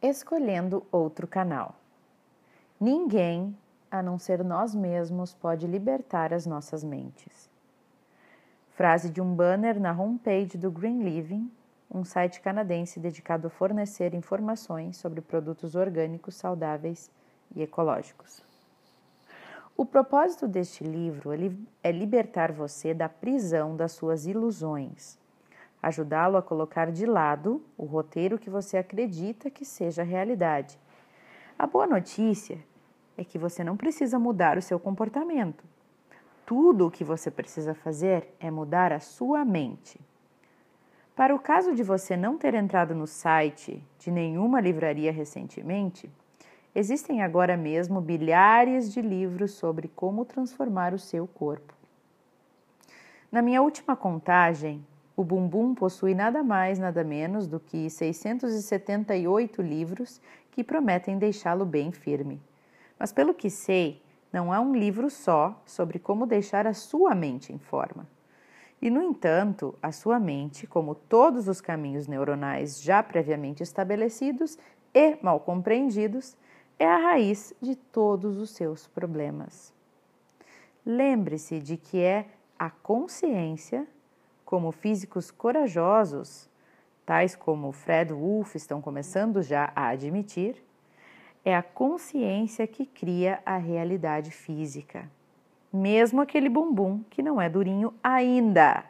Escolhendo outro canal. Ninguém, a não ser nós mesmos, pode libertar as nossas mentes. Frase de um banner na homepage do Green Living, um site canadense dedicado a fornecer informações sobre produtos orgânicos saudáveis e ecológicos. O propósito deste livro é libertar você da prisão das suas ilusões ajudá-lo a colocar de lado o roteiro que você acredita que seja a realidade. A boa notícia é que você não precisa mudar o seu comportamento. Tudo o que você precisa fazer é mudar a sua mente. Para o caso de você não ter entrado no site de nenhuma livraria recentemente, existem agora mesmo bilhares de livros sobre como transformar o seu corpo. Na minha última contagem, o Bumbum possui nada mais, nada menos do que 678 livros que prometem deixá-lo bem firme. Mas, pelo que sei, não há um livro só sobre como deixar a sua mente em forma. E, no entanto, a sua mente, como todos os caminhos neuronais já previamente estabelecidos e mal compreendidos, é a raiz de todos os seus problemas. Lembre-se de que é a consciência como físicos corajosos, tais como Fred Wolf estão começando já a admitir, é a consciência que cria a realidade física. Mesmo aquele bumbum que não é durinho ainda.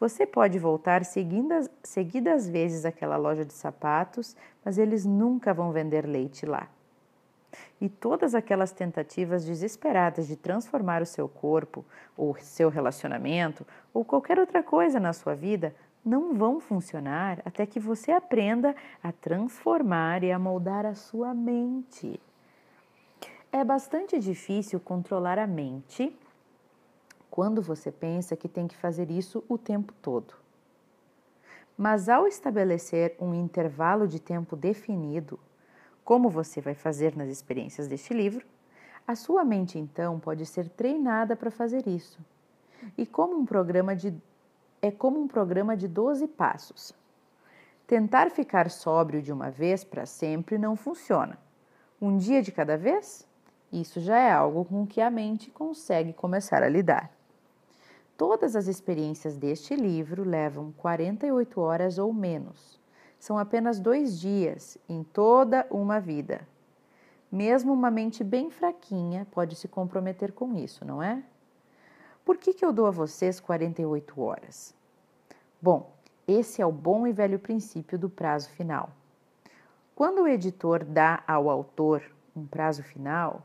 Você pode voltar seguidas, seguidas vezes àquela loja de sapatos, mas eles nunca vão vender leite lá. E todas aquelas tentativas desesperadas de transformar o seu corpo, ou seu relacionamento, ou qualquer outra coisa na sua vida não vão funcionar até que você aprenda a transformar e a moldar a sua mente. É bastante difícil controlar a mente quando você pensa que tem que fazer isso o tempo todo. Mas ao estabelecer um intervalo de tempo definido, como você vai fazer nas experiências deste livro, a sua mente então pode ser treinada para fazer isso. E como um programa de é como um programa de 12 passos. Tentar ficar sóbrio de uma vez para sempre não funciona. Um dia de cada vez? Isso já é algo com que a mente consegue começar a lidar. Todas as experiências deste livro levam 48 horas ou menos são apenas dois dias em toda uma vida. Mesmo uma mente bem fraquinha pode se comprometer com isso, não é? Por que, que eu dou a vocês 48 horas? Bom, esse é o bom e velho princípio do prazo final. Quando o editor dá ao autor um prazo final,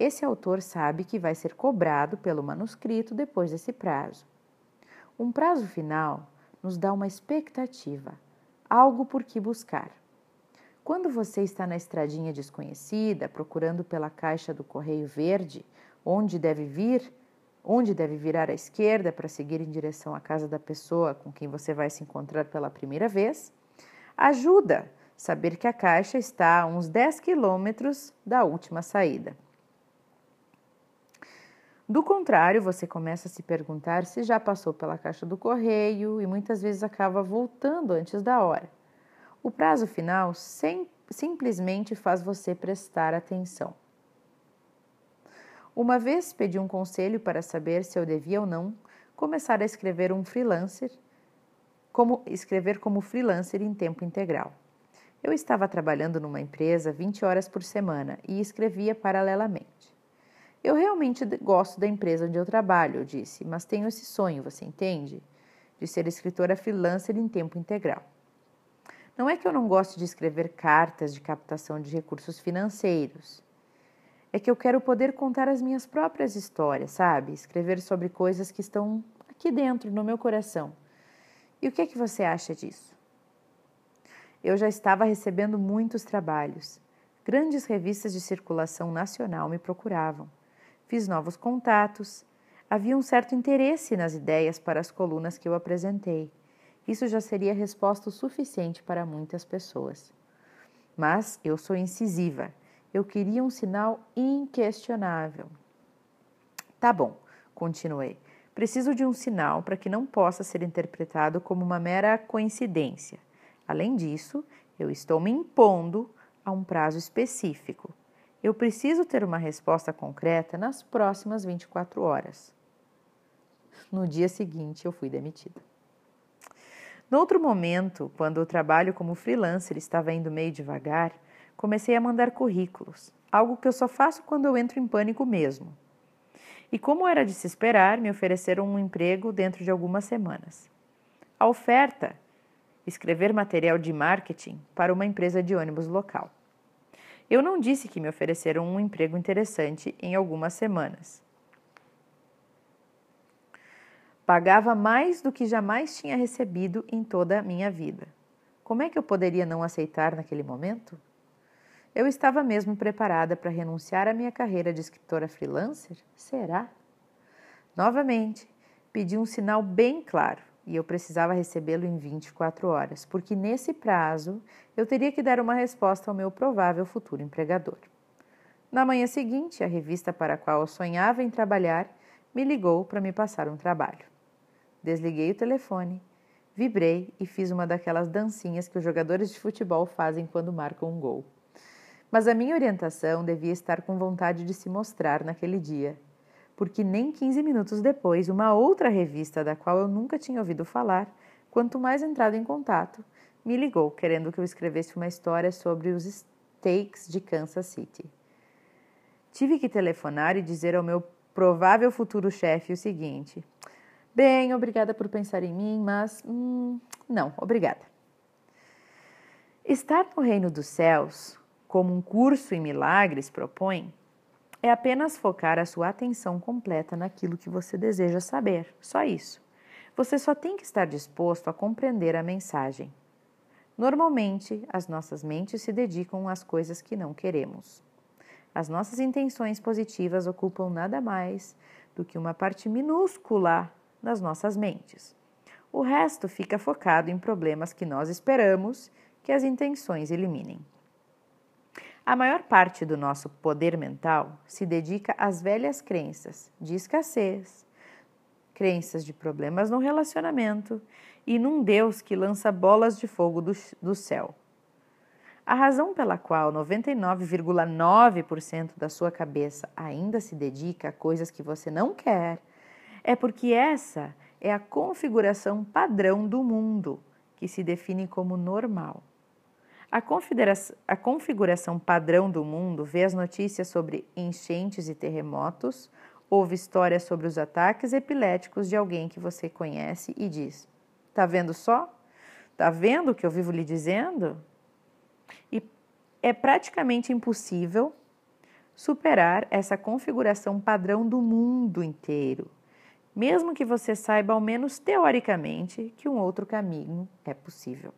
esse autor sabe que vai ser cobrado pelo manuscrito depois desse prazo. Um prazo final nos dá uma expectativa, algo por que buscar. Quando você está na estradinha desconhecida, procurando pela caixa do correio verde, onde deve vir, onde deve virar à esquerda para seguir em direção à casa da pessoa com quem você vai se encontrar pela primeira vez, ajuda saber que a caixa está a uns 10 quilômetros da última saída. Do contrário, você começa a se perguntar se já passou pela caixa do correio e muitas vezes acaba voltando antes da hora. O prazo final sem, simplesmente faz você prestar atenção. Uma vez pedi um conselho para saber se eu devia ou não começar a escrever um freelancer, como escrever como freelancer em tempo integral. Eu estava trabalhando numa empresa 20 horas por semana e escrevia paralelamente. Eu realmente gosto da empresa onde eu trabalho, eu disse, mas tenho esse sonho, você entende? De ser escritora freelancer em tempo integral. Não é que eu não goste de escrever cartas de captação de recursos financeiros. É que eu quero poder contar as minhas próprias histórias, sabe? Escrever sobre coisas que estão aqui dentro, no meu coração. E o que é que você acha disso? Eu já estava recebendo muitos trabalhos. Grandes revistas de circulação nacional me procuravam fiz novos contatos. Havia um certo interesse nas ideias para as colunas que eu apresentei. Isso já seria resposta suficiente para muitas pessoas. Mas eu sou incisiva. Eu queria um sinal inquestionável. Tá bom, continuei. Preciso de um sinal para que não possa ser interpretado como uma mera coincidência. Além disso, Eu estou me impondo a um prazo específico. Eu preciso ter uma resposta concreta nas próximas 24 horas. No dia seguinte, eu fui demitida. No outro momento, quando o trabalho como freelancer estava indo meio devagar, comecei a mandar currículos, algo que eu só faço quando eu entro em pânico mesmo. E como era de se esperar, me ofereceram um emprego dentro de algumas semanas. A oferta: escrever material de marketing para uma empresa de ônibus local. Eu não disse que me ofereceram um emprego interessante em algumas semanas. Pagava mais do que jamais tinha recebido em toda a minha vida. Como é que eu poderia não aceitar naquele momento? Eu estava mesmo preparada para renunciar à minha carreira de escritora freelancer? Será? Novamente, pedi um sinal bem claro e eu precisava recebê-lo em 24 horas, porque nesse prazo eu teria que dar uma resposta ao meu provável futuro empregador. Na manhã seguinte, a revista para a qual eu sonhava em trabalhar me ligou para me passar um trabalho. Desliguei o telefone, vibrei e fiz uma daquelas dancinhas que os jogadores de futebol fazem quando marcam um gol. Mas a minha orientação devia estar com vontade de se mostrar naquele dia porque nem 15 minutos depois, uma outra revista da qual eu nunca tinha ouvido falar, quanto mais entrado em contato, me ligou querendo que eu escrevesse uma história sobre os steaks de Kansas City. Tive que telefonar e dizer ao meu provável futuro chefe o seguinte: Bem, obrigada por pensar em mim, mas hum, não, obrigada. Estar no reino dos céus, como um curso em milagres propõe, é apenas focar a sua atenção completa naquilo que você deseja saber, só isso. Você só tem que estar disposto a compreender a mensagem. Normalmente, as nossas mentes se dedicam às coisas que não queremos. As nossas intenções positivas ocupam nada mais do que uma parte minúscula das nossas mentes. O resto fica focado em problemas que nós esperamos que as intenções eliminem. A maior parte do nosso poder mental se dedica às velhas crenças de escassez, crenças de problemas no relacionamento e num Deus que lança bolas de fogo do, do céu. A razão pela qual 99,9% da sua cabeça ainda se dedica a coisas que você não quer é porque essa é a configuração padrão do mundo, que se define como normal. A, a configuração padrão do mundo vê as notícias sobre enchentes e terremotos, ouve histórias sobre os ataques epiléticos de alguém que você conhece e diz: Tá vendo só? Tá vendo o que eu vivo lhe dizendo? E é praticamente impossível superar essa configuração padrão do mundo inteiro, mesmo que você saiba, ao menos teoricamente, que um outro caminho é possível.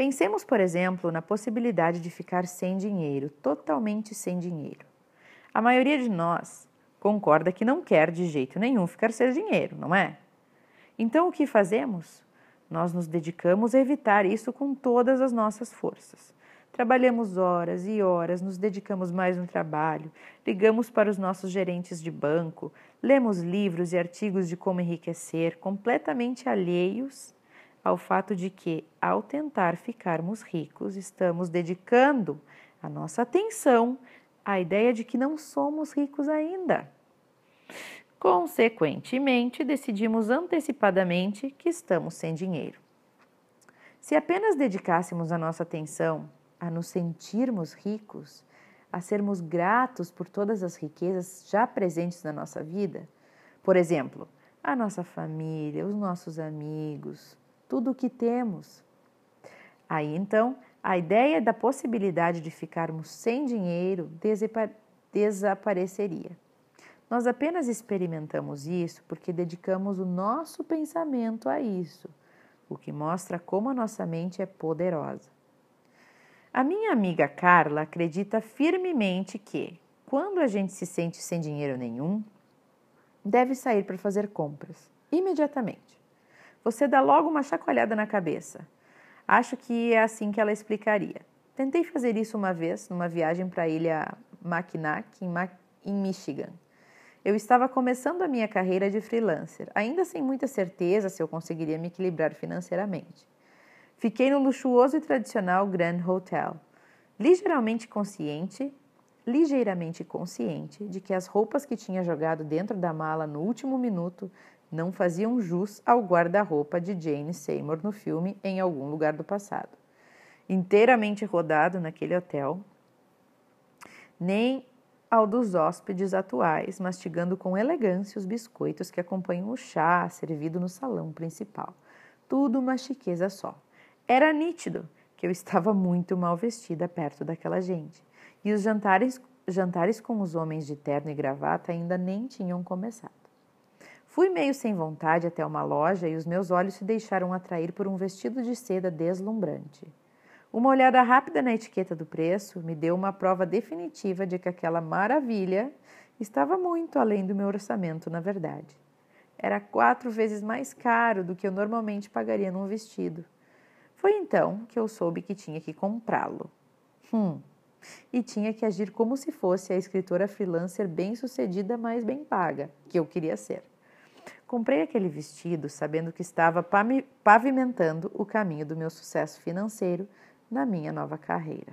Pensemos, por exemplo, na possibilidade de ficar sem dinheiro, totalmente sem dinheiro. A maioria de nós concorda que não quer de jeito nenhum ficar sem dinheiro, não é? Então o que fazemos? Nós nos dedicamos a evitar isso com todas as nossas forças. Trabalhamos horas e horas, nos dedicamos mais no trabalho, ligamos para os nossos gerentes de banco, lemos livros e artigos de como enriquecer, completamente alheios ao fato de que, ao tentar ficarmos ricos, estamos dedicando a nossa atenção à ideia de que não somos ricos ainda. Consequentemente, decidimos antecipadamente que estamos sem dinheiro. Se apenas dedicássemos a nossa atenção a nos sentirmos ricos, a sermos gratos por todas as riquezas já presentes na nossa vida, por exemplo, a nossa família, os nossos amigos, tudo o que temos. Aí então, a ideia da possibilidade de ficarmos sem dinheiro desapareceria. Nós apenas experimentamos isso porque dedicamos o nosso pensamento a isso, o que mostra como a nossa mente é poderosa. A minha amiga Carla acredita firmemente que, quando a gente se sente sem dinheiro nenhum, deve sair para fazer compras imediatamente. Você dá logo uma chacoalhada na cabeça. Acho que é assim que ela explicaria. Tentei fazer isso uma vez numa viagem para a ilha Mackinac, em, Ma em Michigan. Eu estava começando a minha carreira de freelancer, ainda sem muita certeza se eu conseguiria me equilibrar financeiramente. Fiquei no luxuoso e tradicional Grand Hotel, ligeiramente consciente, ligeiramente consciente de que as roupas que tinha jogado dentro da mala no último minuto não faziam jus ao guarda-roupa de Jane Seymour no filme Em Algum Lugar do Passado. Inteiramente rodado naquele hotel, nem ao dos hóspedes atuais, mastigando com elegância os biscoitos que acompanham o chá servido no salão principal. Tudo uma chiqueza só. Era nítido que eu estava muito mal vestida perto daquela gente, e os jantares, jantares com os homens de terno e gravata ainda nem tinham começado. Fui meio sem vontade até uma loja e os meus olhos se deixaram atrair por um vestido de seda deslumbrante. Uma olhada rápida na etiqueta do preço me deu uma prova definitiva de que aquela maravilha estava muito além do meu orçamento, na verdade. Era quatro vezes mais caro do que eu normalmente pagaria num vestido. Foi então que eu soube que tinha que comprá-lo. Hum. E tinha que agir como se fosse a escritora freelancer bem-sucedida, mas bem paga, que eu queria ser. Comprei aquele vestido sabendo que estava pavimentando o caminho do meu sucesso financeiro na minha nova carreira.